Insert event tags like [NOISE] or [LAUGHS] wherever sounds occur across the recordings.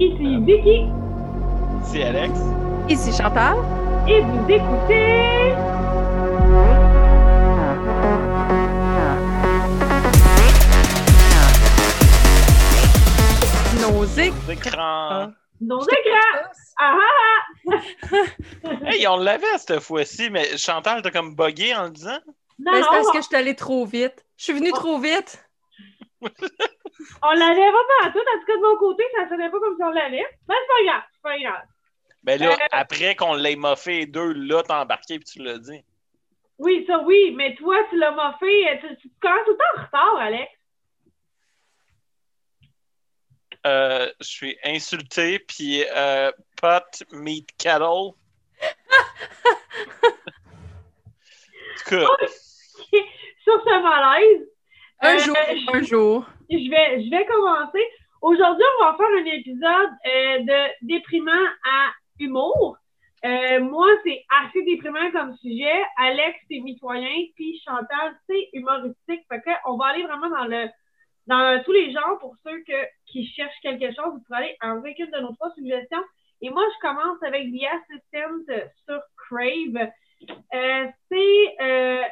Ici Vicky. Ici Alex. Ici Chantal. Et vous écoutez. Nos éc- Nos écrans. Nos écrans. Ah ah ah! Hey, on l'avait cette fois-ci, mais Chantal, t'as comme bugué en le disant? Non, c'est parce non, que je suis allée trop vite. Je suis venue trop vite. On l'avait pas partout. En tout cas, de mon côté, ça sonnait pas comme si on l'avait. Mais c'est pas grave. C'est pas grave. Ben là, Euh. après qu'on l'ait moffé deux, là, t'as embarqué puis tu l'as dit. Oui, ça oui, mais toi, tu l'as moffé. Tu, tu commences tout le temps en retard, Alex. Euh, je suis insulté, puis euh, pot, meat, cattle. [LAUGHS] En tout cas, Sur ce malaise, Un Euh, jour, je- un jour. je vais, je vais commencer. Aujourd'hui, on va faire un épisode euh, de déprimant à humour. Euh, moi, c'est assez déprimant comme sujet. Alex, c'est mitoyen. Puis Chantal, c'est humoristique. Fait que on va aller vraiment dans le dans tous les genres pour ceux que, qui cherchent quelque chose. Vous pouvez aller en aucune de nos trois suggestions. Et moi, je commence avec The Assistant sur Crave. Euh, c'est euh,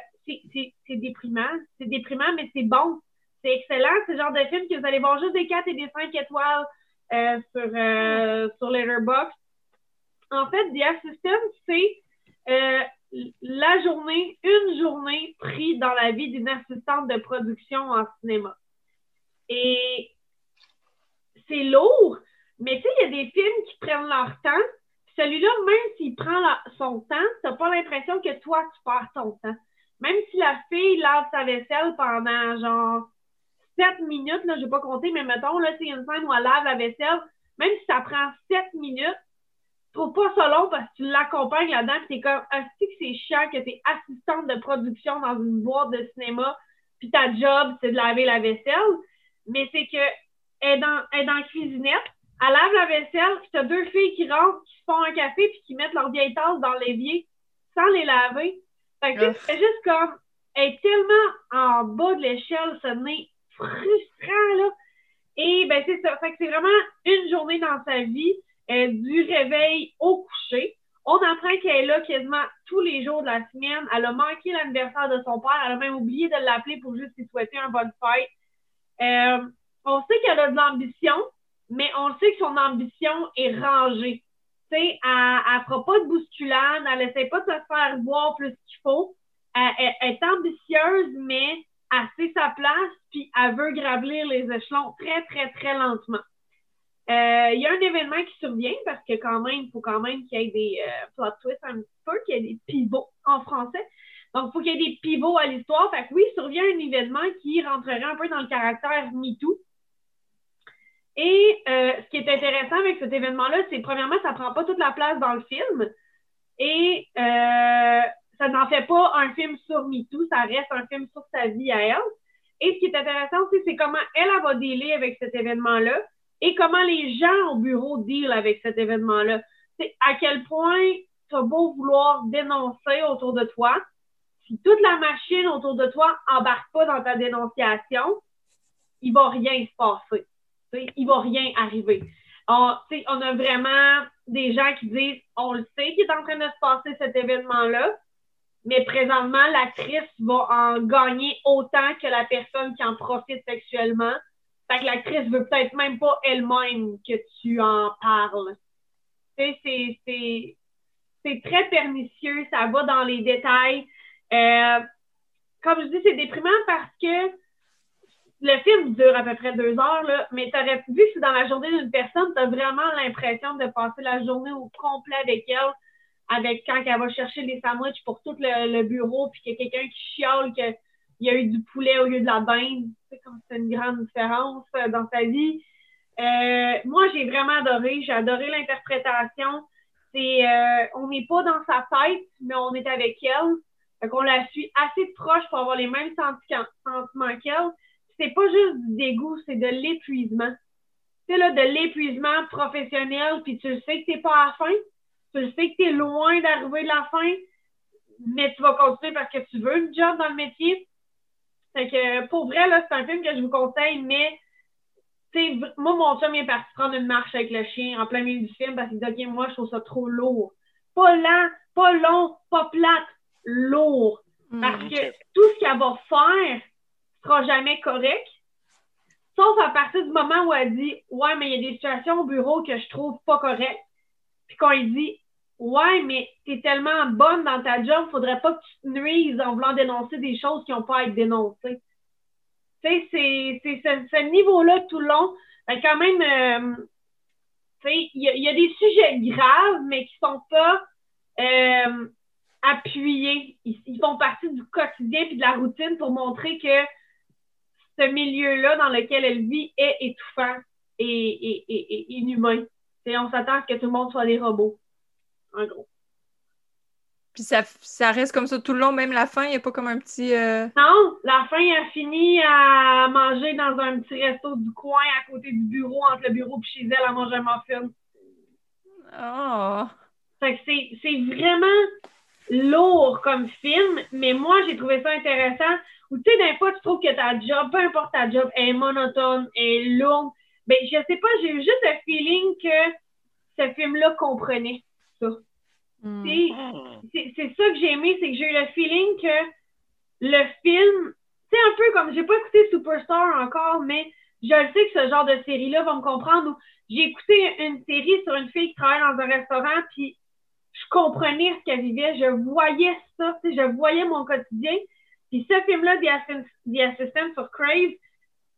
c'est- déprimant. C'est déprimant, mais c'est bon. C'est excellent. C'est le genre de film que vous allez voir juste des 4 et des 5 étoiles euh, sur, euh, sur Letterboxd. En fait, The Assistant, c'est euh, la journée, une journée prise dans la vie d'une assistante de production en cinéma. Et c'est lourd, mais tu sais, il y a des films qui prennent leur temps. Celui-là, même s'il prend la- son temps, t'as pas l'impression que toi, tu perds ton temps. Même si la fille lave sa vaisselle pendant genre 7 minutes, là, je vais pas compter, mais mettons, là, c'est une scène où elle lave la vaisselle, même si ça prend 7 minutes, trouve pas ça long parce que tu l'accompagnes là-dedans, puis t'es comme, c'est que c'est chiant que t'es assistante de production dans une boîte de cinéma, puis ta job, c'est de laver la vaisselle, mais c'est que elle est dans, elle est dans la cuisinette, elle lave la vaisselle, puis t'as deux filles qui rentrent, qui font un café, puis qui mettent leurs vieilles tasses dans l'évier sans les laver. Fait que Ouf. c'est juste comme, elle est tellement en bas de l'échelle, ce nez frustrant, là. Et ben c'est ça. Fait que c'est vraiment une journée dans sa vie, euh, du réveil au coucher. On apprend qu'elle est là quasiment tous les jours de la semaine. Elle a manqué l'anniversaire de son père. Elle a même oublié de l'appeler pour juste lui souhaiter un bonne fête. Euh, on sait qu'elle a de l'ambition, mais on sait que son ambition est rangée. Elle, elle fera pas de bousculade, elle essaie pas de se faire voir plus qu'il faut. Elle est ambitieuse, mais elle sait sa place, puis elle veut gravir les échelons très, très, très lentement. Euh, Il y a un événement qui survient parce que quand même, il faut quand même qu'il y ait des euh, plot twists un petit peu, qu'il y ait des pivots en français. Donc, il faut qu'il y ait des pivots à l'histoire. Fait que oui, survient un événement qui rentrerait un peu dans le caractère MeToo. Et euh, ce qui est intéressant avec cet événement-là, c'est premièrement, ça prend pas toute la place dans le film. Et euh, ça n'en fait pas un film sur MeToo, ça reste un film sur sa vie à elle. Et ce qui est intéressant aussi, c'est comment elle, elle va dealer avec cet événement-là et comment les gens au bureau deal avec cet événement-là. C'est à quel point tu as beau vouloir dénoncer autour de toi, si toute la machine autour de toi embarque pas dans ta dénonciation, il va rien se passer. Il va rien arriver. On, sais, on a vraiment des gens qui disent on le sait qu'il est en train de se passer cet événement-là, mais présentement, l'actrice va en gagner autant que la personne qui en profite sexuellement. Fait que l'actrice veut peut-être même pas elle-même que tu en parles. C'est très pernicieux, ça va dans les détails. Euh, comme je dis, c'est déprimant parce que le film dure à peu près deux heures, là, mais tu aurais vu c'est dans la journée d'une personne, tu as vraiment l'impression de passer la journée au complet avec elle, avec quand elle va chercher les sandwichs pour tout le, bureau, puis qu'il y a quelqu'un qui chiale qu'il y a eu du poulet au lieu de la dinde. Sais, comme c'est une grande différence euh, dans sa vie. Euh, moi, j'ai vraiment adoré. J'ai adoré l'interprétation. C'est, euh, on n'est pas dans sa tête, mais on est avec elle. Fait qu'on la suit assez proche pour avoir les mêmes senti- sentiments qu'elle. C'est pas juste du dégoût, c'est de l'épuisement. Tu sais, là, de l'épuisement professionnel, puis tu le sais que t'es pas à la fin. Tu le sais que t'es loin d'arriver de la fin, mais tu vas continuer parce que tu veux une job dans le métier. Fait que, pour vrai, là, c'est un film que je vous conseille, mais tu sais, v- moi, mon chum il est parti prendre une marche avec le chien en plein milieu du film parce qu'il dit, OK, moi, je trouve ça trop lourd. Pas lent, pas long, pas plate, lourd. Hmm. Parce que tout ce qu'elle va faire sera jamais correct. Sauf à partir du moment où elle dit Ouais, mais il y a des situations au bureau que je trouve pas correctes. Puis qu'on lui dit Ouais, mais t'es tellement bonne dans ta job, faudrait pas que tu te nuises en voulant dénoncer des choses qui n'ont pas à être dénoncées. Tu sais, c'est ce, niveau-là tout le long. Fait quand même, euh, tu sais, il y, a- il y a des sujets graves, mais qui sont pas euh, appuyés. Ils, ils font partie du quotidien puis de la routine pour montrer que ce milieu-là dans lequel elle vit est étouffant et, et, et, et inhumain. On s'attend à ce que tout le monde soit des robots. En gros. Puis ça, ça reste comme ça tout le long, même la fin, il n'y a pas comme un petit. euh, Non, la fin a fini à manger dans un petit resto du coin à côté du bureau, entre le bureau et chez elle, à manger un muffin. Oh. Fait que c'est vraiment lourd comme film, mais moi, j'ai trouvé ça intéressant. Ou tu sais, des fois, tu trouves que ta job, peu importe ta job, est monotone, est lourde. Ben, je sais pas, j'ai eu juste le feeling que ce film-là comprenait ça. Hmm. c'est ça que j'ai aimé, c'est que j'ai eu le feeling que le film, c'est un peu comme, j'ai pas écouté Superstar encore, mais je le sais que ce genre de série-là va me comprendre. J'ai écouté une série sur une fille qui travaille dans un restaurant, puis je comprenais ce qu'elle vivait, je voyais ça, tu sais, je voyais mon quotidien. Puis ce film-là, The, Assistant sur Crave,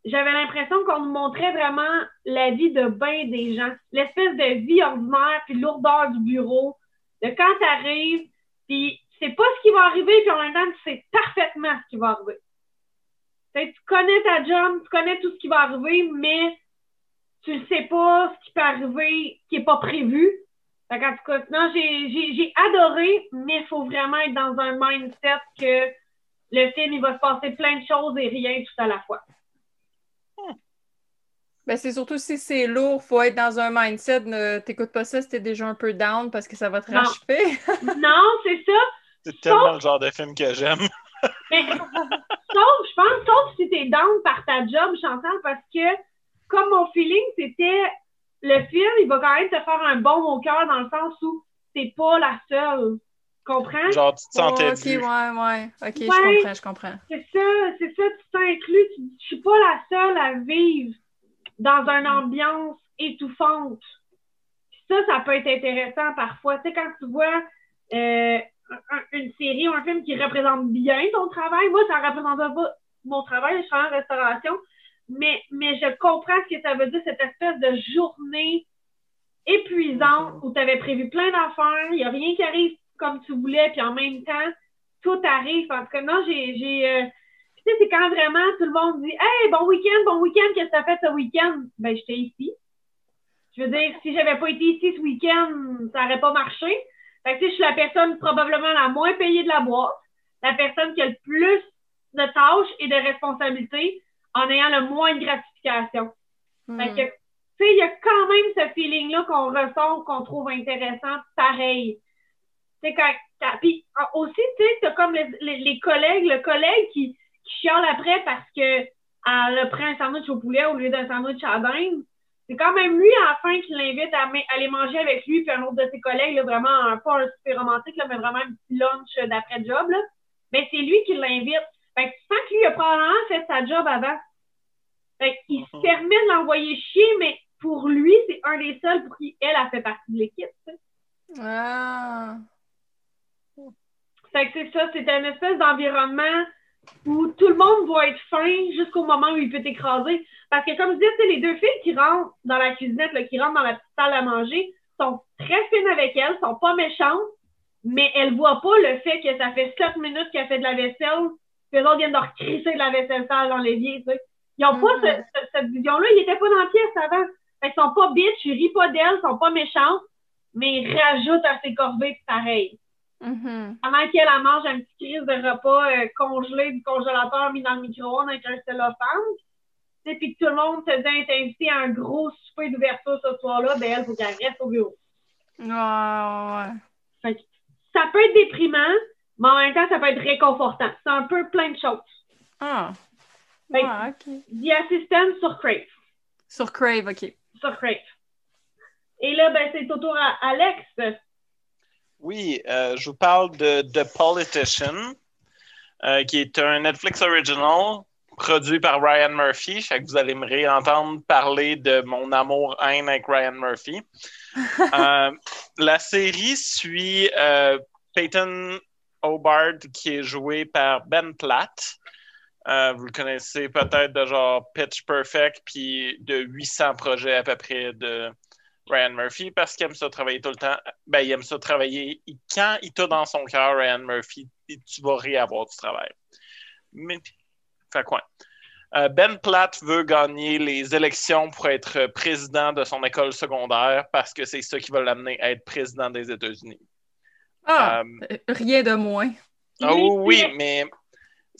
j'avais l'impression qu'on nous montrait vraiment la vie de bien des gens, l'espèce de vie ordinaire, puis lourdeur du bureau, de quand tu arrives, puis sais pas ce qui va arriver, puis en même temps, tu sais parfaitement ce qui va arriver. Tu connais ta job, tu connais tout ce qui va arriver, mais tu ne sais pas ce qui peut arriver qui n'est pas prévu. Fait qu'en tout cas, non, j'ai adoré, mais il faut vraiment être dans un mindset que le film, il va se passer plein de choses et rien tout à la fois. Ben, c'est surtout si c'est lourd, faut être dans un mindset. Ne t'écoutes pas ça si t'es déjà un peu down parce que ça va te Non. rachever. [LAUGHS] non, c'est ça. C'est tellement le genre de film que j'aime. [LAUGHS] Mais sauf, je pense, sauf si t'es down par ta job, Chantal, parce que comme mon feeling, c'était le film, il va quand même te faire un bon au cœur dans le sens où t'es pas la seule. Tu comprends? Genre, tu te sentais Oh, ok, vu. ouais, ouais. Ok, je comprends, je comprends. C'est ça, c'est ça, tu t'es inclus. Tu dis, je suis pas la seule à vivre dans une ambiance étouffante. Puis ça, ça peut être intéressant parfois. Tu sais, quand tu vois euh, un- une série ou un film qui représente bien ton travail, moi, ça représente pas mon travail, je travaille en restauration, mais, mais je comprends ce que ça veut dire, cette espèce de journée épuisante où tu avais prévu plein d'affaires, il n'y a rien qui arrive comme tu voulais, puis en même temps, tout arrive. En tout cas, non, j'ai. j'ai euh, tu sais, c'est quand vraiment tout le monde dit Hey, bon week-end, bon week-end, qu'est-ce que tu as fait ce week-end? Ben, j'étais ici. Je veux dire, si j'avais pas été ici ce week-end, ça n'aurait pas marché. Fait que, tu sais, je suis la personne probablement la moins payée de la boîte, la personne qui a le plus de tâches et de responsabilités en ayant le moins de gratification. Fait Hmm. que, tu sais, il y a quand même ce feeling-là qu'on ressent, qu'on trouve intéressant, pareil. Tu sais, quand, puis ah, aussi, tu sais, t'as comme les, les, les collègues, le collègue qui, qui chiale après parce que elle a pris un sandwich au poulet au lieu d'un sandwich à dinde. C'est quand même lui, à la fin, qui l'invite à aller manger avec lui puis un autre de ses collègues, là, vraiment, un, pas un super romantique, là, mais vraiment un petit lunch d'après-job, là. Mais c'est lui qui l'invite. Fait que tu sens que lui a probablement fait sa job avant. Fait qu'il se Mhm. permet de l'envoyer chier, mais pour lui, c'est un des seuls pour qui elle a fait partie de l'équipe. Ah. Fait que c'est ça, c'est une espèce d'environnement où tout le monde va être fin jusqu'au moment où il peut t'écraser. Parce que comme je disais, sais, les deux filles qui rentrent dans la cuisinette, là, qui rentrent dans la petite salle à manger, sont très fines avec elle, sont pas méchantes, mais elles voient pas le fait que ça fait 7 minutes qu'elle fait de la vaisselle, que les autres viennent de recrisser de la vaisselle sale dans l'évier, tu sais. Ils ont pas Mhm. ce- ce- cette vision-là, ils étaient pas dans la pièce avant. Fait qu'ils sont pas bitch, ils rient pas d'elles, ils sont pas méchantes, mais ils rajoutent à ses corvées pis pareil Mhm. pendant qu'elle elle mange un petit crise de repas euh, congelé du congélateur mis dans le micro-ondes avec un cellophane. Puis que tout le monde se dit être invité à un gros souper d'ouverture ce soir-là, ben elle, faut qu'elle reste au bureau. Ouais, ouais. Fait que ça peut être déprimant, mais en même temps, ça peut être réconfortant. C'est un peu plein de choses. Ah. Fait Ouais, ok. The Assistant sur Crave. Sur Crave, OK. Sur Crave. Et là, ben, c'est au tour à Alex. Oui, euh, je vous parle de The Politician, euh, qui est un Netflix original produit par Ryan Murphy. Fait que vous allez me réentendre parler de mon amour-haine avec Ryan Murphy. [LAUGHS] Euh, la série suit Peyton Hobart, qui est joué par Ben Platt. vous le connaissez peut-être de genre Pitch Perfect, puis de 800 projets à peu près de Ryan Murphy parce qu'il aime ça travailler tout le temps. Ben, il aime ça travailler. quand il t'a dans son cœur, Ryan Murphy, tu vas réavoir du travail. Mais, fait quoi? Euh, ben Platt veut gagner les élections pour être président de son école secondaire parce que c'est ça qui va l'amener à être président des États-Unis. Ah, euh, rien de moins. Ah oui, mais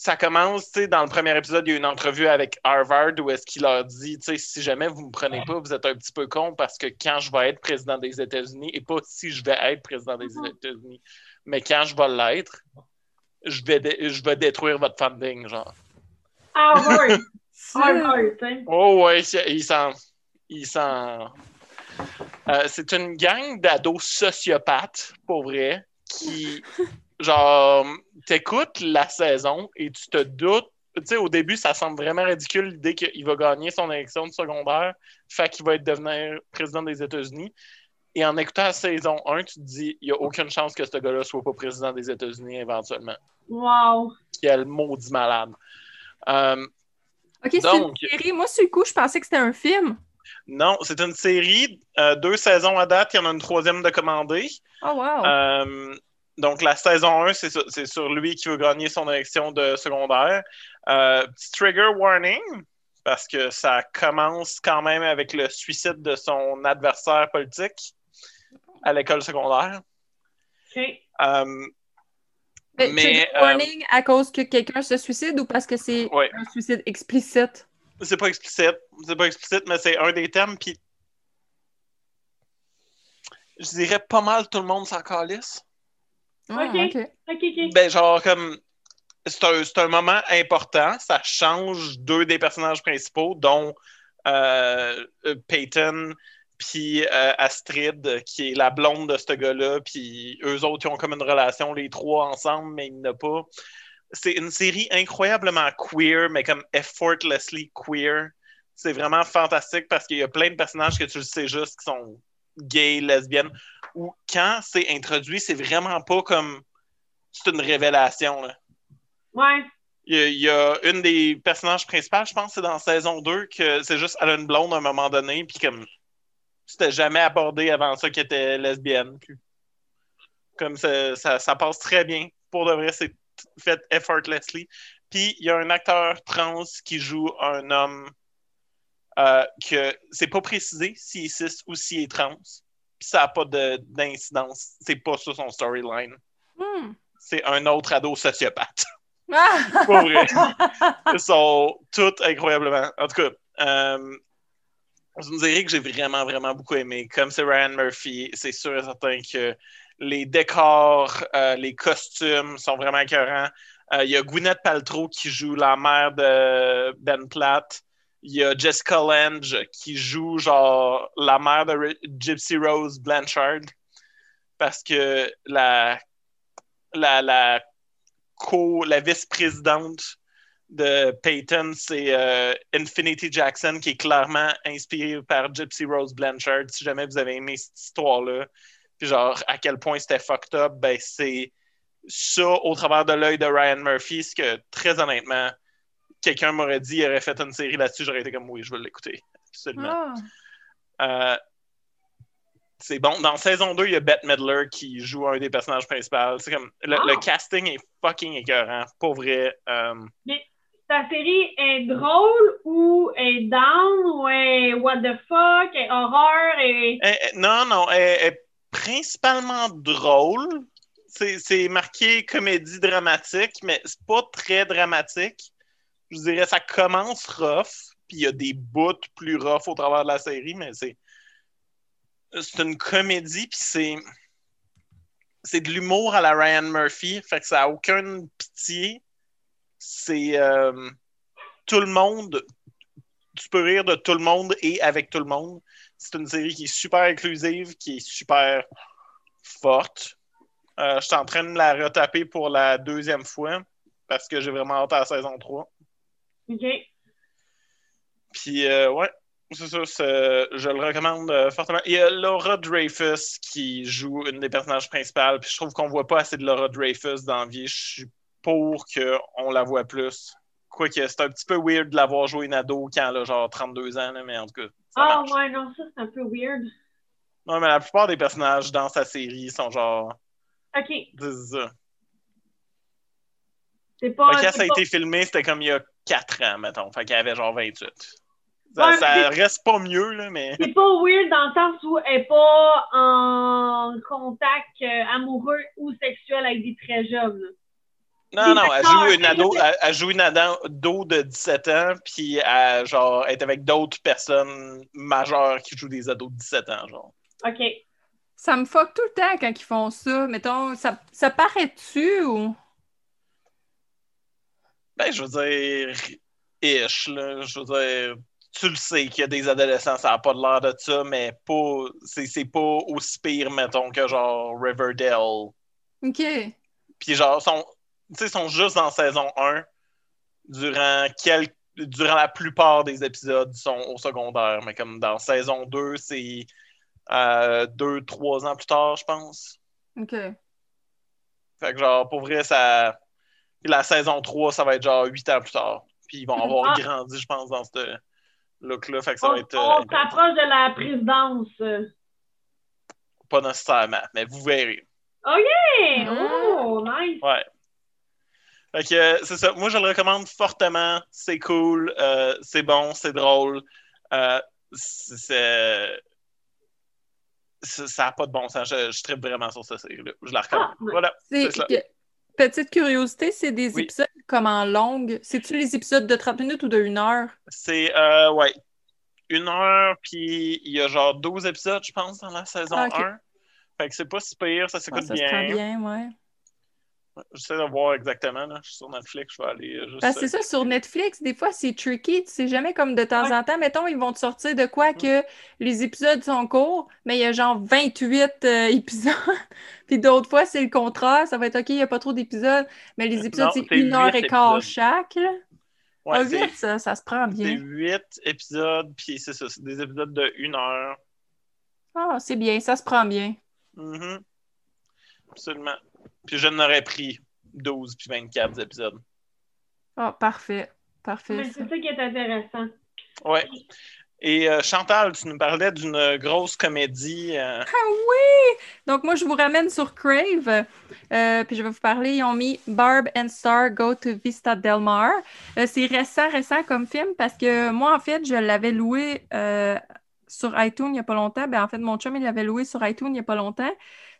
ça commence, tu sais, dans le premier épisode, il y a une entrevue avec Harvard où est-ce qu'il leur dit, tu sais, si jamais vous ne me prenez pas, vous êtes un petit peu con parce que quand je vais être président des États-Unis, et pas si je vais être président des mm-hmm. États-Unis, mais quand je vais l'être, je vais, je vais détruire votre funding, genre. Harvard! [LAUGHS] Harvard, Oh ouais, il s'en... Il s'en... Euh, c'est une gang d'ados sociopathes, pour vrai, qui [LAUGHS] genre, t'écoutes la saison et tu te doutes. Tu sais, au début, ça semble vraiment ridicule l'idée qu'il va gagner son élection de secondaire, fait qu'il va être devenir président des États-Unis. Et en écoutant la saison 1, tu te dis, il n'y a aucune chance que ce gars-là soit pas président des États-Unis éventuellement. Wow! Quel maudit malade. Euh, ok, c'est une série. Moi, sur le coup, je pensais que c'était un film. Non, c'est une série. Euh, deux saisons à date. Il y en a une troisième de commandée. Oh, wow! Euh, donc, la saison 1, c'est sur, lui qui veut gagner son élection de secondaire. Euh, petit trigger warning, parce que ça commence quand même avec le suicide de son adversaire politique à l'école secondaire. OK. Euh, mais, euh, warning à cause que quelqu'un se suicide ou parce que c'est un suicide explicite? C'est pas explicite. C'est pas explicite, mais c'est un des thèmes. Puis, je dirais pas mal tout le monde s'en calisse. Ah, OK. OK, Ben, genre, comme. C'est un, un, moment important. Ça change deux des personnages principaux, dont euh, euh, Peyton puis euh, Astrid, qui est la blonde de ce gars-là, puis eux autres, ils ont comme une relation, les trois ensemble, mais il n'y a pas. C'est une série incroyablement queer, mais comme effortlessly queer. C'est vraiment fantastique parce qu'il y a plein de personnages que tu le sais juste qui sont gays, lesbiennes où quand c'est introduit, c'est vraiment pas comme c'est une révélation. Là. Ouais. Il y, a, une des personnages principaux, je pense, c'est dans saison 2, que c'est juste elle a une blonde à un moment donné, puis comme c'était jamais abordé avant ça qu'elle était lesbienne. comme ça, ça, passe très bien. Pour de vrai, c'est fait effortlessly. Puis il y a un acteur trans qui joue un homme euh, que c'est pas précisé s'il est cis ou s'il est trans ça n'a pas d'incidence. C'est pas ça son storyline. Hmm. C'est un autre ado sociopathe. [LAUGHS] Ah! Pour vrai. [LAUGHS] Ils sont tous incroyablement. En tout cas, euh, vous me direz que j'ai vraiment, vraiment beaucoup aimé. Comme c'est Ryan Murphy, c'est sûr et certain que les décors, euh, les costumes sont vraiment écœurants. Euh, il y a Gwyneth Paltrow qui joue la mère de Ben Platt. Il y a Jessica Lange qui joue genre la mère de Gypsy Rose Blanchard parce que la, la, la, co, la vice-présidente de Peyton, c'est euh, Infinity Jackson qui est clairement inspirée par Gypsy Rose Blanchard. Si jamais vous avez aimé cette histoire-là, puis genre à quel point c'était fucked up, ben c'est ça au travers de l'œil de Ryan Murphy, ce que très honnêtement, quelqu'un m'aurait dit qu'il aurait fait une série là-dessus, j'aurais été comme oui, je veux l'écouter. Absolument. Ah. Euh, c'est bon. Dans saison 2, il y a Bette Midler qui joue un des personnages principaux. C'est comme le, ah. casting est fucking écœurant, pour vrai. Euh. Mais ta série est drôle ou est down ou est what the fuck, est horreur et. non, non, elle est principalement drôle. C'est marqué comédie dramatique, mais c'est pas très dramatique je dirais, ça commence rough, puis il y a des bouts plus rough au travers de la série, mais c'est. C'est une comédie, puis c'est. C'est de l'humour à la Ryan Murphy, fait que ça n'a aucune pitié. C'est. Euh, tout le monde. tu peux rire de tout le monde et avec tout le monde. C'est une série qui est super inclusive, qui est super forte. Euh, je suis en train de la retaper pour la deuxième fois parce que j'ai vraiment hâte à la saison 3. OK. Puis, euh, ouais, c'est ça, je le recommande euh, fortement. Il y a Laura Dreyfus qui joue une des personnages principales, puis je trouve qu'on voit pas assez de Laura Dreyfus dans la vie. Je suis pour qu'on la voit plus. Quoique, c'est un petit peu weird de l'avoir joué une ado quand elle a genre 32 ans, mais en tout cas. Ah ouais, non, ça c'est un peu weird. Non, mais la plupart des personnages dans sa série sont genre. Ok. C'est ça. C'est pas. quand ça a été filmé, c'était comme il y a 4 ans, mettons. Fait qu'elle avait genre 28. Ça, ça reste pas mieux, là, mais. C'est pas weird dans le sens où elle n'est pas en contact euh, amoureux ou sexuel avec des très jeunes. Non, non, elle joue une ado, elle, joue une ado de 17 ans, puis elle, genre, est avec d'autres personnes majeures qui jouent des ados de 17 ans, genre. OK. Ça me fuck tout le temps quand ils font ça. Mettons, ça, ça paraît-tu ou? Ben, je veux dire, ish, là. Je veux dire, tu le sais qu'il y a des adolescents, ça n'a pas l'air de ça, mais pas, c'est, pas aussi pire, mettons, que genre Riverdale. OK. Puis genre, sont, sont juste dans saison 1. Durant, quel, durant la plupart des épisodes, sont au secondaire. Mais comme dans saison 2, c'est euh, deux, trois ans plus tard, je pense. OK. Fait que genre, pour vrai, ça. Puis la saison 3, ça va être genre huit ans plus tard. Puis ils vont ah. avoir grandi, je pense, dans ce look-là. Fait que ça on, va être. On euh, s'approche de la présidence. Pas nécessairement, mais vous verrez. OK! Oh, nice! Ouais. Fait que c'est ça. Moi, je le recommande fortement. C'est cool, euh, c'est bon, c'est drôle. Euh, c'est ça n'a pas de bon sens. Je, je tripe vraiment sur cette série-là. Je la recommande. Ah, voilà. Petite curiosité, c'est des épisodes comme en longue. C'est-tu les épisodes de 30 minutes ou de 1 heure? C'est, euh, ouais. Une heure, puis il y a genre 12 épisodes, je pense, dans la saison 1. Ah, fait que c'est pas si pire, ça s'écoute bien. Ça se prend bien, ouais. J'essaie de voir exactement. Là. Je suis sur Netflix, je vais aller euh, juste. Ben, c'est ça, sur Netflix, des fois, c'est tricky. Tu sais jamais comme de temps en temps. Mettons, ils vont te sortir de quoi que les épisodes sont courts, mais il y a genre 28 euh, [LAUGHS] épisodes. Puis d'autres fois, c'est le contraire. Ça va être OK, il n'y a pas trop d'épisodes, mais les épisodes, c'est une heure et quart chaque. Ouais, ah, ça, ça se prend bien. C'est 8 épisodes, puis c'est ça, c'est des épisodes de 1 heure. Ah, c'est bien, ça se prend bien. Mm Absolument. Puis je n'aurais pris 12 puis 24 épisodes. Ah, parfait. Parfait. C'est ça qui est intéressant. Ouais. Et euh, Chantal, tu nous parlais d'une grosse comédie. Euh. Ah oui! Donc, moi, je vous ramène sur Crave. Euh, puis, je vais vous parler. Ils ont mis Barb and Star Go to Vista Del Mar. c'est récent, récent comme film parce que moi, en fait, je l'avais loué sur iTunes il n'y a pas longtemps. Ben, en fait, mon chum, il l'avait loué sur iTunes il n'y a pas longtemps.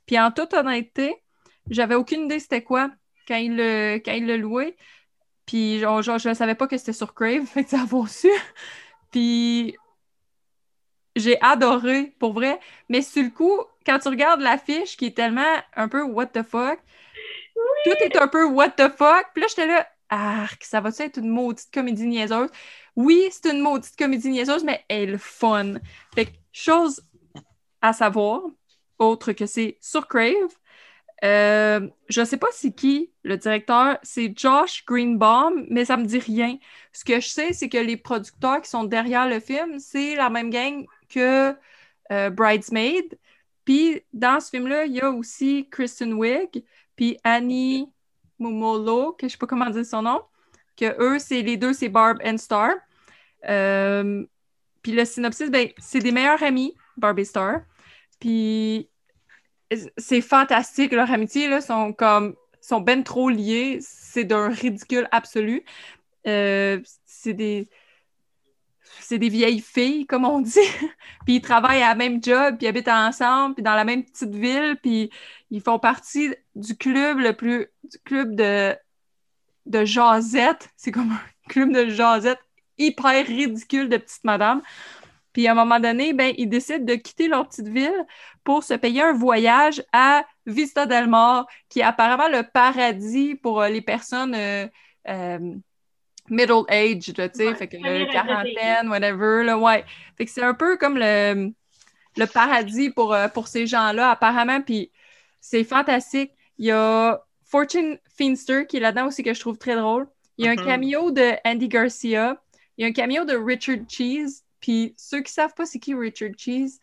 Puis, en toute honnêteté, j'avais aucune idée c'était quoi quand il le, quand il le louait. Puis genre, je ne savais pas que c'était sur Crave, [LAUGHS] fait que ça a su. Puis j'ai adoré, pour vrai. Mais sur le coup, quand tu regardes l'affiche qui est tellement un peu what the fuck, tout est un peu what the fuck. Puis là, j'étais là, ah, ça va-tu être une maudite comédie niaiseuse? Oui, c'est une maudite comédie niaiseuse, mais elle est fun. Fait que, chose à savoir, autre que c'est sur Crave, euh, je ne sais pas c'est qui le directeur, c'est Josh Greenbaum, mais ça me dit rien. Ce que je sais, c'est que les producteurs qui sont derrière le film, c'est la même gang que euh, Bridesmaid. Puis dans ce film-là, il y a aussi Kristen Wiig, puis Annie Mumolo, que je ne sais pas comment dire son nom, que eux, c'est les deux, c'est Barb and Star. Euh, puis le synopsis, ben, c'est des meilleurs amis, Barb et Star. Puis c'est fantastique. Leur amitié, là, sont comme sont ben trop liés. C'est d'un ridicule absolu. Euh, c'est des c'est des vieilles filles, comme on dit. [LAUGHS] puis ils travaillent à la même job, puis ils habitent ensemble, puis dans la même petite ville, puis ils font partie du club le plus du club de de. C'est comme un [LAUGHS] club de jasette hyper ridicule de petite madame. Puis à un moment donné, ben, ils décident de quitter leur petite ville pour se payer un voyage à Vista del Mar, qui est apparemment le paradis pour euh, les personnes euh, euh, middle age, tu sais, fait que quarantaine, whatever, là, ouais. Fait que c'est un peu comme le, le paradis pour, pour ces gens-là, apparemment, puis c'est fantastique. Il y a Fortune Finster qui est là-dedans aussi que je trouve très drôle. Il y a un mm-hmm. cameo de Andy Garcia. Il y a un cameo de Richard Cheese. Puis ceux qui savent pas c'est qui Richard Cheese,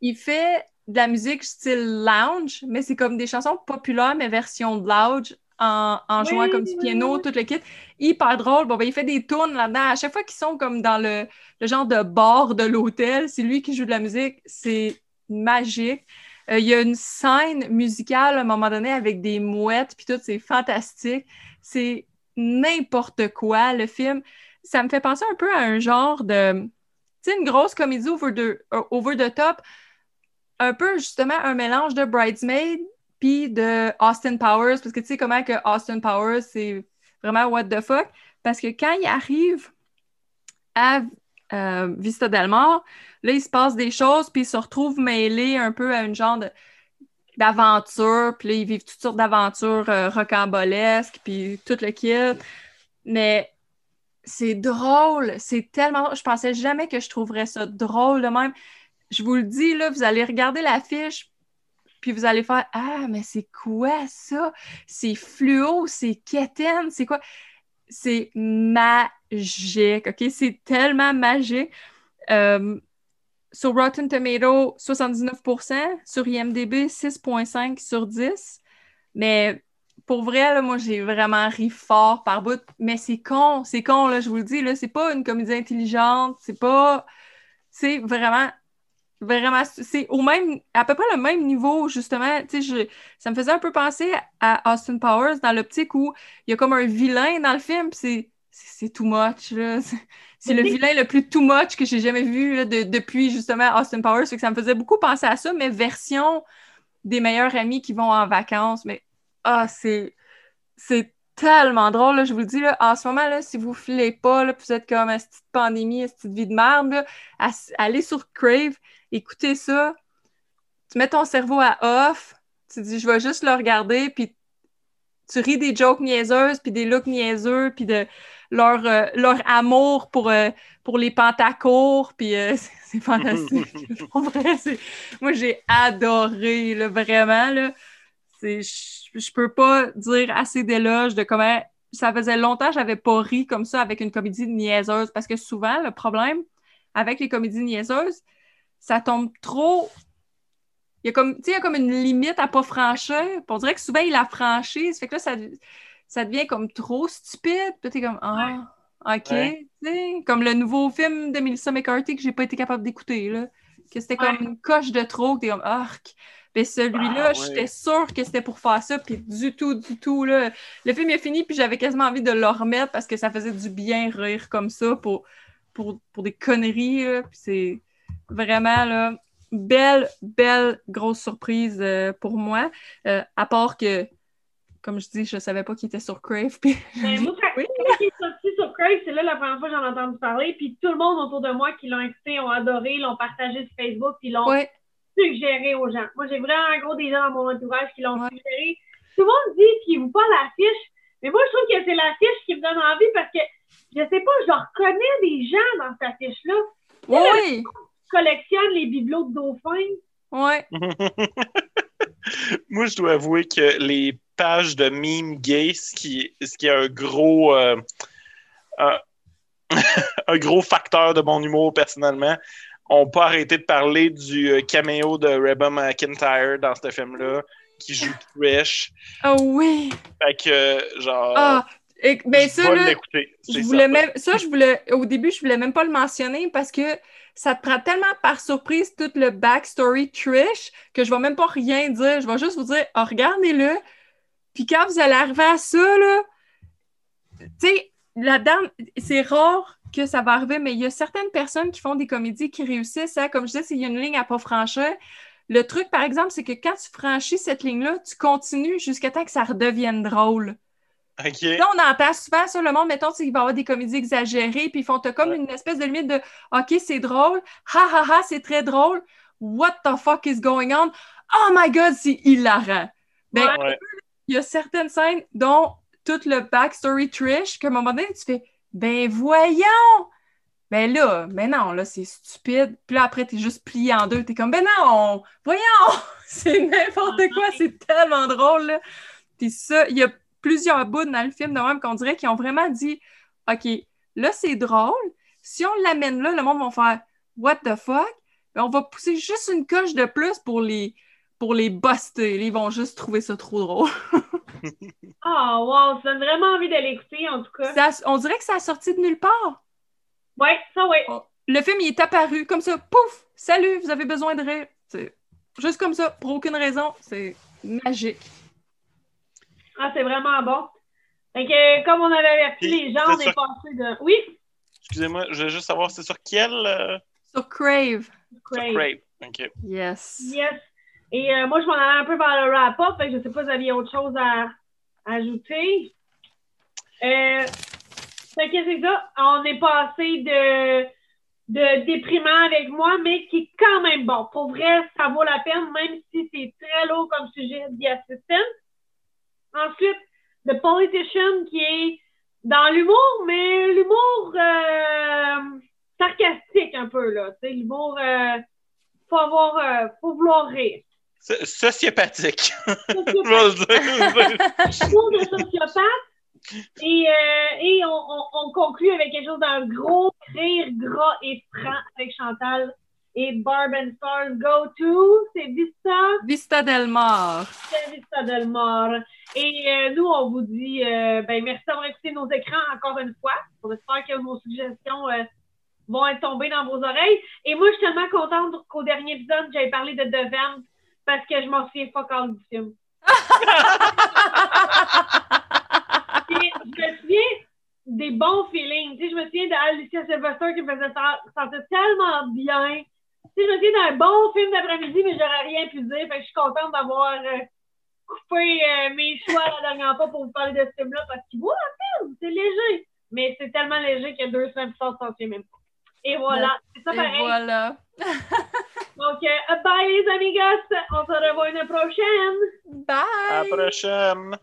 il fait de la musique style lounge, mais c'est comme des chansons populaires, mais version lounge, en, jouant comme du piano, tout le kit. Hyper drôle. Bon, ben, il fait des tournes là-dedans. À chaque fois qu'ils sont comme dans le, genre de bar de l'hôtel, c'est lui qui joue de la musique. C'est magique. Euh, il y a une scène musicale à un moment donné avec des mouettes, puis tout, c'est fantastique. C'est n'importe quoi, le film. Ça me fait penser un peu à un genre de. Sais, une grosse comédie over the, euh, over the top. Un peu, justement, un mélange de Bridesmaid puis de Austin Powers, parce que tu sais comment que Austin Powers, c'est vraiment what the fuck. Parce que quand il arrive à euh, Vista Del Mar, là, il se passe des choses, puis il se retrouve mêlé un peu à une genre d'aventure, puis là, ils vivent toutes sortes d'aventures euh, rocambolesques, puis tout le kit. Mais c'est drôle, c'est tellement... Je pensais jamais que je trouverais ça drôle de même. Je vous le dis, là, vous allez regarder l'affiche, puis vous allez faire Ah, mais c'est quoi ça? C'est fluo, c'est quétaine, c'est quoi? C'est magique, OK? C'est tellement magique. Euh, sur Rotten Tomato, 79% sur IMDb, 6,5 sur 10. Mais pour vrai, là, moi, j'ai vraiment ri fort par bout. Mais c'est con, c'est con, là, je vous le dis. Là, c'est pas une comédie intelligente, c'est pas. C'est vraiment Vraiment, c'est au même, à peu près le même niveau, justement. Tu sais, ça me faisait un peu penser à Austin Powers dans l'optique où il y a comme un vilain dans le film, c'est c'est too much, là. [LAUGHS] C'est le vilain le plus too much que j'ai jamais vu depuis, justement, Austin Powers. que ça me faisait beaucoup penser à ça, mais version des meilleurs amis qui vont en vacances. Mais, ah, c'est... C'est tellement drôle, là, je vous le dis, là, en ce moment, là, si vous ne filez pas, là, vous êtes comme à cette pandémie, à cette vie de merde, allez sur Crave, écoutez ça, tu mets ton cerveau à off, tu dis, je vais juste le regarder, puis tu ris des jokes niaiseuses, puis des looks niaiseux, puis de leur, euh, leur amour pour, euh, pour les pantacours, puis euh, [LAUGHS] c'est fantastique. [LAUGHS] en vrai, moi, j'ai adoré, là, vraiment, là. Je, peux pas dire assez d'éloges de comment ça faisait longtemps que j'avais pas ri comme ça avec une comédie niaiseuse parce que souvent le problème avec les comédies niaiseuses ça tombe trop il y a comme il y a comme une limite à pas franchir on dirait que souvent il a franchi ça fait que là ça, ça devient comme trop stupide puis t'es comme ah ok comme le nouveau film de Melissa McCarthy que j'ai pas été capable d'écouter là que c'était comme une coche de trop t'es comme arc mais celui-là, ah, j'étais sûre que c'était pour faire ça, puis du tout, du tout. Là. Le film est fini, puis j'avais quasiment envie de le remettre parce que ça faisait du bien rire comme ça pour, pour, pour des conneries. Puis c'est vraiment là, belle, belle grosse surprise euh, pour moi. Euh, à part que, comme je dis, je savais pas qu'il était sur Crave. Puis... Mais [LAUGHS] moi, quand, il est sorti sur Crave, c'est là la première fois que j'en ai entendu parler. Puis tout le monde autour de moi qui l'ont écouté ont adoré, l'ont partagé sur Facebook, puis l'ont suggéré aux gens. Moi, j'ai vraiment un gros des gens dans mon entourage qui l'ont suggéré. Tout le monde dit qu'il vous pas l'affiche, mais moi, je trouve que c'est l'affiche qui me donne envie parce que, je sais pas, je reconnais des gens dans cette affiche-là. Oui! collectionne les bibelots de dauphins. Ouais. [LAUGHS] moi, je dois avouer que les pages de meme gay, ce qui, ce qui est un gros... Euh, un [LAUGHS] gros facteur de mon humour personnellement on pas arrêté de parler du euh, caméo de Reba McIntyre dans ce film-là, qui joue Trish. Oh oui! Fait que, genre. Ah! ben ça, là, je voulais même, ça, je voulais, au début, je voulais même pas le mentionner parce que ça te prend tellement par surprise tout le backstory Trish que je vais même pas rien dire. Je vais juste vous dire, oh, regardez-le. Puis quand vous allez arriver à ça, là, tu sais, là-dedans, c'est rare que ça va arriver, mais il y a certaines personnes qui font des comédies qui réussissent à, comme je disais, s'il y a une ligne à pas franchir. Le truc, par exemple, c'est que quand tu franchis cette ligne-là, tu continues jusqu'à temps que ça redevienne drôle. Là, on entend souvent sur le monde, mettons, il va y avoir des comédies exagérées, puis ils font comme une espèce de limite de OK, c'est drôle, ha ha ha, c'est très drôle, what the fuck is going on? Oh my god, c'est hilarant. Ben, il y a certaines scènes dont tout le backstory Trish, qu'à un moment donné, tu fais Ben voyons! Ben là, ben non, là, c'est stupide. Puis là, après, t'es juste plié en deux. T'es comme, ben non, voyons! [LAUGHS] c'est n'importe quoi, c'est tellement drôle, là. Puis ça, il y a plusieurs bouts dans le film, de même qu'on dirait qu'ils ont vraiment dit, OK, là, c'est drôle. Si on l'amène là, le monde va faire, what the fuck? Ben, on va pousser juste une coche de plus pour les, pour les buster. Ils vont juste trouver ça trop drôle. [LAUGHS] [LAUGHS] Ah, oh, wow, ça donne vraiment envie de l'écouter, en tout cas. on dirait que ça a sorti de nulle part. Ouais, ça, ouais. Oh, le film, il est apparu comme ça, pouf, salut, vous avez besoin de rire. C'est juste comme ça, pour aucune raison. C'est magique. Ah, c'est vraiment bon. Fait que, comme on avait averti les gens, on est passé de. Oui? Excusez-moi, je veux juste savoir, c'est sur quel. Euh, sur Crave. Crave. Sur Crave. OK. Yes. Yes. Et euh, moi, je m'en allais un peu vers le wrap-up, je sais pas si vous aviez autre chose à, ajouter. Euh, que c'est ça. On est passé de, de déprimant avec moi, mais qui est quand même bon. Pour vrai, ça vaut la peine, même si c'est très lourd comme sujet The Assistant. Ensuite, The Politician, qui est dans l'humour, mais l'humour euh, sarcastique un peu, là. L'humour, euh, faut avoir, euh, faut vouloir rire. Sociopathique. [LAUGHS] De sociopathe. Et, euh, et on, on, on, conclut avec quelque chose d'un gros rire gras et franc avec Chantal et Barb and Stars Go To. C'est Vista? Vista Del Mar. C'est Vista Del Mar. Et euh, nous, on vous dit euh, ben, merci d'avoir écouté nos écrans encore une fois. On espère que vos suggestions euh, vont être tombées dans vos oreilles. Et moi, je suis tellement contente qu'au dernier épisode, j'avais parlé de The Vamp parce que je m'en souviens pas quand du film. [LAUGHS] Je me souviens des bons feelings. Tu sais, je me souviens d'Alicia Sylvester qui me faisait sentir tellement bien. Tu sais, je me souviens d'un bon film d'après-midi, mais j'aurais rien pu dire. Fait que je suis contente d'avoir couper euh, mes choix la dernière fois pour vous parler de ce film-là parce qu'il vaut la peine, c'est léger. Mais c'est tellement léger qu'il y a deux semaines plus tard, même pas. Et voilà, c'est ça pareil. Et voilà. [LAUGHS] Donc, euh, bye les amigas, on se revoit une prochaine. Bye. À la prochaine.